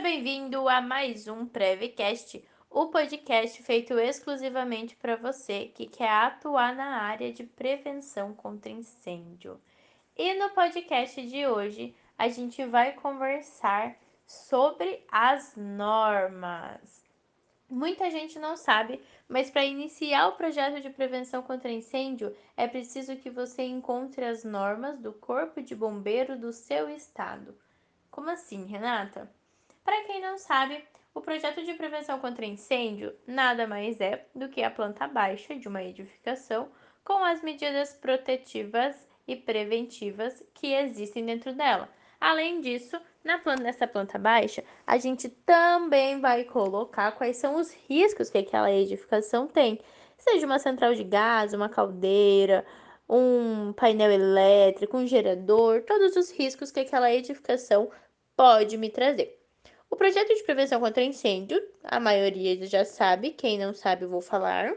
Seja bem-vindo a mais um Prevcast, o podcast feito exclusivamente para você que quer atuar na área de prevenção contra incêndio. E no podcast de hoje a gente vai conversar sobre as normas. Muita gente não sabe, mas para iniciar o projeto de prevenção contra incêndio é preciso que você encontre as normas do Corpo de Bombeiro do seu estado. Como assim, Renata? Para quem não sabe, o projeto de prevenção contra incêndio nada mais é do que a planta baixa de uma edificação com as medidas protetivas e preventivas que existem dentro dela. Além disso, na planta, nessa planta baixa, a gente também vai colocar quais são os riscos que aquela edificação tem. Seja uma central de gás, uma caldeira, um painel elétrico, um gerador, todos os riscos que aquela edificação pode me trazer. O projeto de prevenção contra incêndio, a maioria já sabe, quem não sabe vou falar.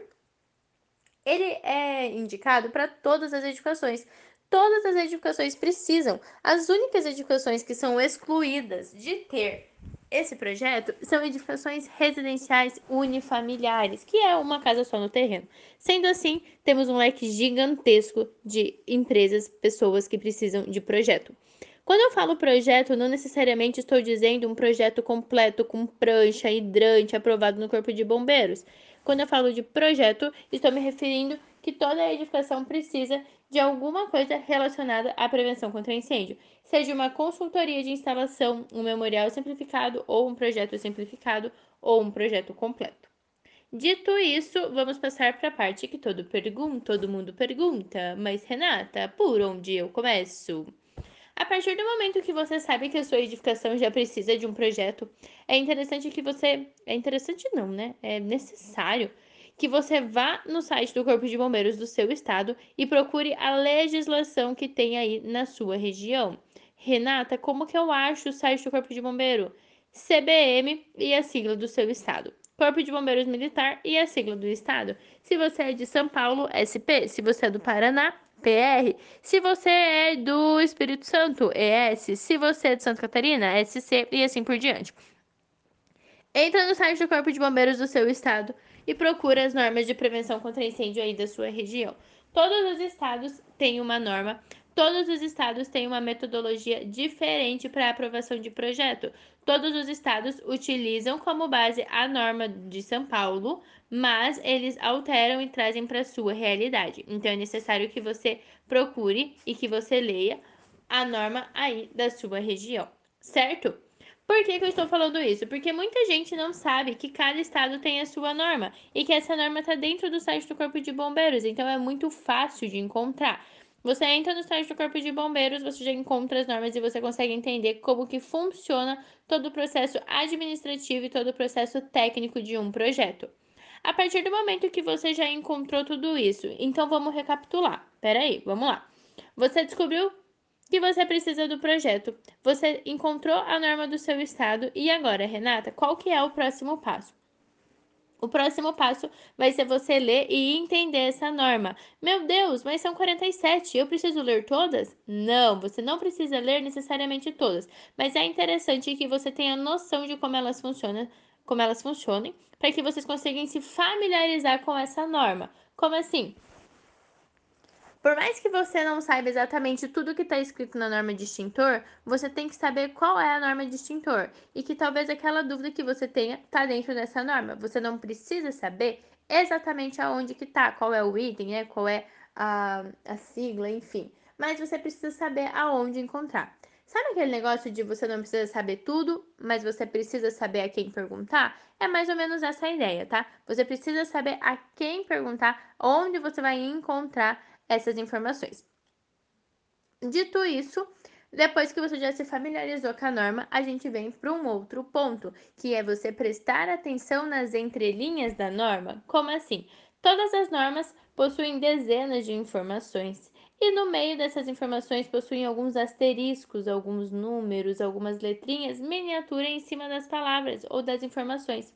Ele é indicado para todas as edificações. Todas as edificações precisam. As únicas edificações que são excluídas de ter esse projeto são edificações residenciais unifamiliares, que é uma casa só no terreno. Sendo assim, temos um leque gigantesco de empresas, pessoas que precisam de projeto. Quando eu falo projeto, não necessariamente estou dizendo um projeto completo com prancha, hidrante, aprovado no Corpo de Bombeiros. Quando eu falo de projeto, estou me referindo que toda a edificação precisa de alguma coisa relacionada à prevenção contra incêndio, seja uma consultoria de instalação, um memorial simplificado ou um projeto simplificado ou um projeto completo. Dito isso, vamos passar para a parte que todo pergunta, todo mundo pergunta, mas Renata, por onde eu começo? A partir do momento que você sabe que a sua edificação já precisa de um projeto, é interessante que você, é interessante não, né? É necessário que você vá no site do Corpo de Bombeiros do seu estado e procure a legislação que tem aí na sua região. Renata, como que eu acho o site do Corpo de Bombeiro? CBM e a sigla do seu estado. Corpo de Bombeiros Militar e a sigla do estado. Se você é de São Paulo, SP. Se você é do Paraná, PR. Se você é do Espírito Santo, ES. Se você é de Santa Catarina, SC e assim por diante. Entra no site do Corpo de Bombeiros do seu estado e procura as normas de prevenção contra incêndio aí da sua região. Todos os estados têm uma norma, todos os estados têm uma metodologia diferente para aprovação de projeto. Todos os estados utilizam como base a norma de São Paulo, mas eles alteram e trazem para a sua realidade. Então é necessário que você procure e que você leia a norma aí da sua região, certo? Por que, que eu estou falando isso? Porque muita gente não sabe que cada estado tem a sua norma e que essa norma está dentro do site do Corpo de Bombeiros, então é muito fácil de encontrar. Você entra no site do Corpo de Bombeiros, você já encontra as normas e você consegue entender como que funciona todo o processo administrativo e todo o processo técnico de um projeto. A partir do momento que você já encontrou tudo isso, então vamos recapitular. Peraí, vamos lá. Você descobriu que você precisa do projeto. Você encontrou a norma do seu estado e agora, Renata, qual que é o próximo passo? O próximo passo vai ser você ler e entender essa norma. Meu Deus, mas são 47, eu preciso ler todas? Não, você não precisa ler necessariamente todas, mas é interessante que você tenha noção de como elas funcionam, como elas funcionem, para que vocês consigam se familiarizar com essa norma. Como assim? Por mais que você não saiba exatamente tudo que está escrito na norma de extintor, você tem que saber qual é a norma de extintor e que talvez aquela dúvida que você tenha está dentro dessa norma. Você não precisa saber exatamente aonde que está, qual é o item, né? qual é a, a sigla, enfim. Mas você precisa saber aonde encontrar. Sabe aquele negócio de você não precisa saber tudo, mas você precisa saber a quem perguntar? É mais ou menos essa ideia, tá? Você precisa saber a quem perguntar, onde você vai encontrar essas informações. Dito isso, depois que você já se familiarizou com a norma, a gente vem para um outro ponto, que é você prestar atenção nas entrelinhas da norma. Como assim? Todas as normas possuem dezenas de informações e no meio dessas informações possuem alguns asteriscos, alguns números, algumas letrinhas miniatura em cima das palavras ou das informações.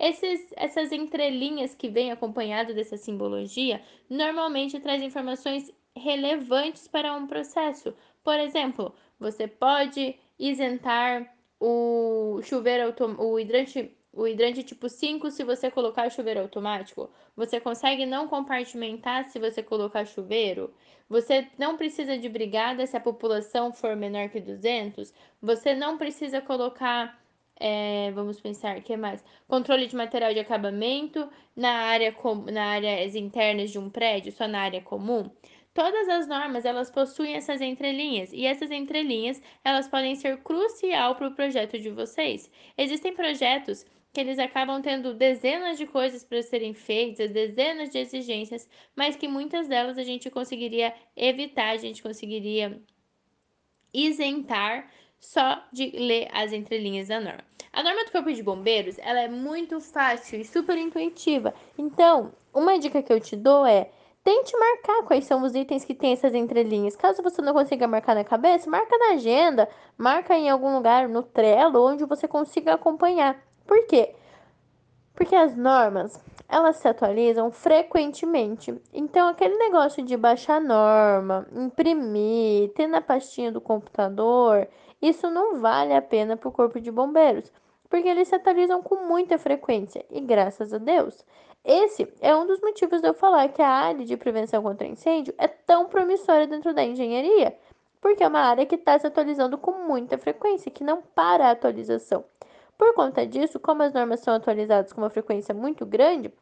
Esses, essas entrelinhas que vêm acompanhado dessa simbologia normalmente traz informações relevantes para um processo. Por exemplo, você pode isentar o chuveiro o hidrante o hidrante tipo 5 se você colocar chuveiro automático. Você consegue não compartimentar se você colocar chuveiro. Você não precisa de brigada se a população for menor que 200. Você não precisa colocar é, vamos pensar, o que mais? Controle de material de acabamento na área na áreas internas de um prédio, só na área comum. Todas as normas elas possuem essas entrelinhas e essas entrelinhas elas podem ser crucial para o projeto de vocês. Existem projetos que eles acabam tendo dezenas de coisas para serem feitas, dezenas de exigências, mas que muitas delas a gente conseguiria evitar, a gente conseguiria isentar só de ler as entrelinhas da norma. A norma do Corpo de Bombeiros, ela é muito fácil e super intuitiva. Então, uma dica que eu te dou é Tente marcar quais são os itens que tem essas entrelinhas. Caso você não consiga marcar na cabeça, marca na agenda, marca em algum lugar no Trello onde você consiga acompanhar. Por quê? Porque as normas, elas se atualizam frequentemente. Então, aquele negócio de baixar norma, imprimir, ter na pastinha do computador, isso não vale a pena para o Corpo de Bombeiros, porque eles se atualizam com muita frequência e graças a Deus. Esse é um dos motivos de eu falar que a área de prevenção contra incêndio é tão promissora dentro da engenharia, porque é uma área que está se atualizando com muita frequência, que não para a atualização. Por conta disso, como as normas são atualizadas com uma frequência muito grande,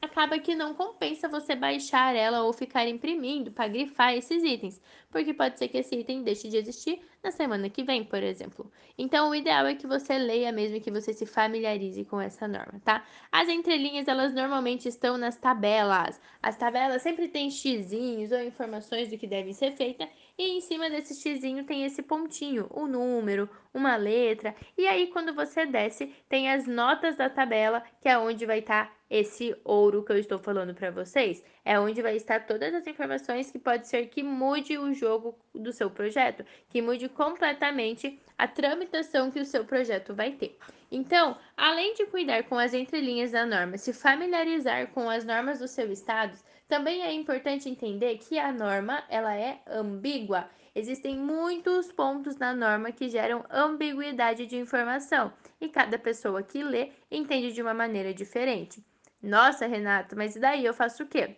acaba que não compensa você baixar ela ou ficar imprimindo para grifar esses itens, porque pode ser que esse item deixe de existir na semana que vem, por exemplo. Então, o ideal é que você leia mesmo e que você se familiarize com essa norma, tá? As entrelinhas, elas normalmente estão nas tabelas. As tabelas sempre têm xizinhos ou informações do que deve ser feita e em cima desse xizinho tem esse pontinho, o um número, uma letra. E aí, quando você desce, tem as notas da tabela, que é onde vai estar tá esse ouro que eu estou falando para vocês. É onde vai estar todas as informações que pode ser que mude o jogo do seu projeto, que mude completamente a tramitação que o seu projeto vai ter. Então, além de cuidar com as entrelinhas da norma, se familiarizar com as normas do seu estado, também é importante entender que a norma ela é ambígua. Existem muitos pontos na norma que geram ambiguidade de informação e cada pessoa que lê entende de uma maneira diferente. Nossa, Renato, mas e daí eu faço o quê?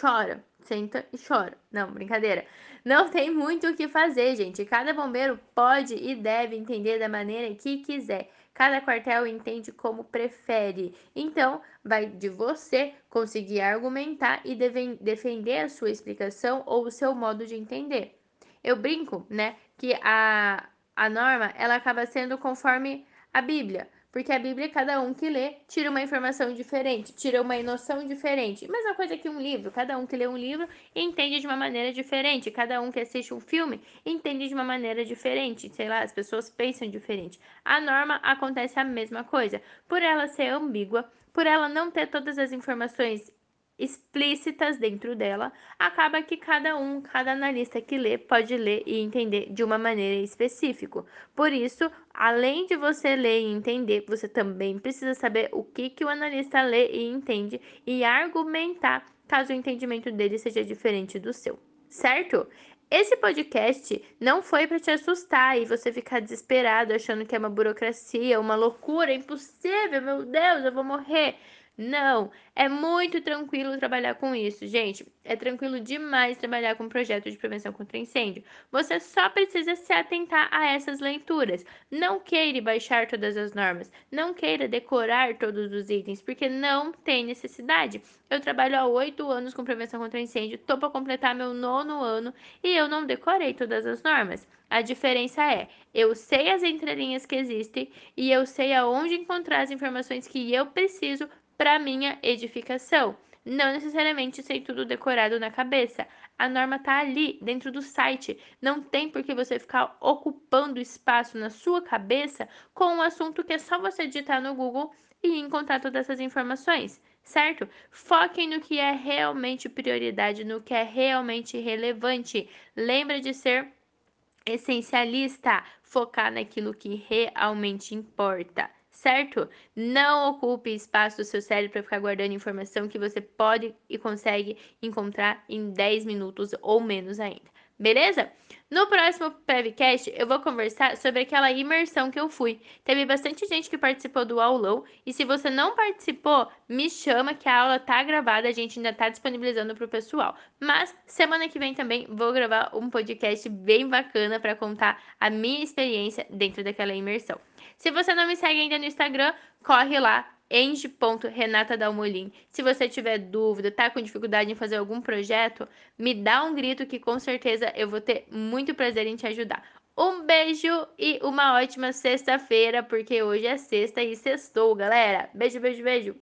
Chora, senta e chora. Não, brincadeira. Não tem muito o que fazer, gente. Cada bombeiro pode e deve entender da maneira que quiser. Cada quartel entende como prefere. Então, vai de você conseguir argumentar e defender a sua explicação ou o seu modo de entender. Eu brinco, né, que a, a norma ela acaba sendo conforme a Bíblia. Porque a Bíblia, cada um que lê, tira uma informação diferente, tira uma noção diferente. Mesma coisa que um livro. Cada um que lê um livro entende de uma maneira diferente. Cada um que assiste um filme entende de uma maneira diferente. Sei lá, as pessoas pensam diferente. A norma acontece a mesma coisa. Por ela ser ambígua, por ela não ter todas as informações explícitas dentro dela, acaba que cada um, cada analista que lê, pode ler e entender de uma maneira específica. Por isso, além de você ler e entender, você também precisa saber o que, que o analista lê e entende e argumentar caso o entendimento dele seja diferente do seu, certo? Esse podcast não foi para te assustar e você ficar desesperado achando que é uma burocracia, uma loucura, impossível, meu Deus, eu vou morrer. Não, é muito tranquilo trabalhar com isso, gente. É tranquilo demais trabalhar com projeto de prevenção contra incêndio. Você só precisa se atentar a essas leituras. Não queira baixar todas as normas, não queira decorar todos os itens, porque não tem necessidade. Eu trabalho há oito anos com prevenção contra incêndio, tô para completar meu nono ano e eu não decorei todas as normas. A diferença é, eu sei as entrelinhas que existem e eu sei aonde encontrar as informações que eu preciso para minha edificação. Não necessariamente sei tudo decorado na cabeça. A norma tá ali, dentro do site. Não tem por que você ficar ocupando espaço na sua cabeça com um assunto que é só você digitar no Google e encontrar todas essas informações, certo? Foquem no que é realmente prioridade, no que é realmente relevante. Lembra de ser essencialista, focar naquilo que realmente importa certo? Não ocupe espaço do seu cérebro para ficar guardando informação que você pode e consegue encontrar em 10 minutos ou menos ainda. Beleza? No próximo podcast, eu vou conversar sobre aquela imersão que eu fui. Teve bastante gente que participou do aulão e se você não participou, me chama que a aula tá gravada, a gente ainda tá disponibilizando pro pessoal. Mas semana que vem também vou gravar um podcast bem bacana para contar a minha experiência dentro daquela imersão. Se você não me segue ainda no Instagram, corre lá, enge.renatadalmolin. Se você tiver dúvida, tá com dificuldade em fazer algum projeto, me dá um grito que com certeza eu vou ter muito prazer em te ajudar. Um beijo e uma ótima sexta-feira, porque hoje é sexta e sextou, galera. Beijo, beijo, beijo.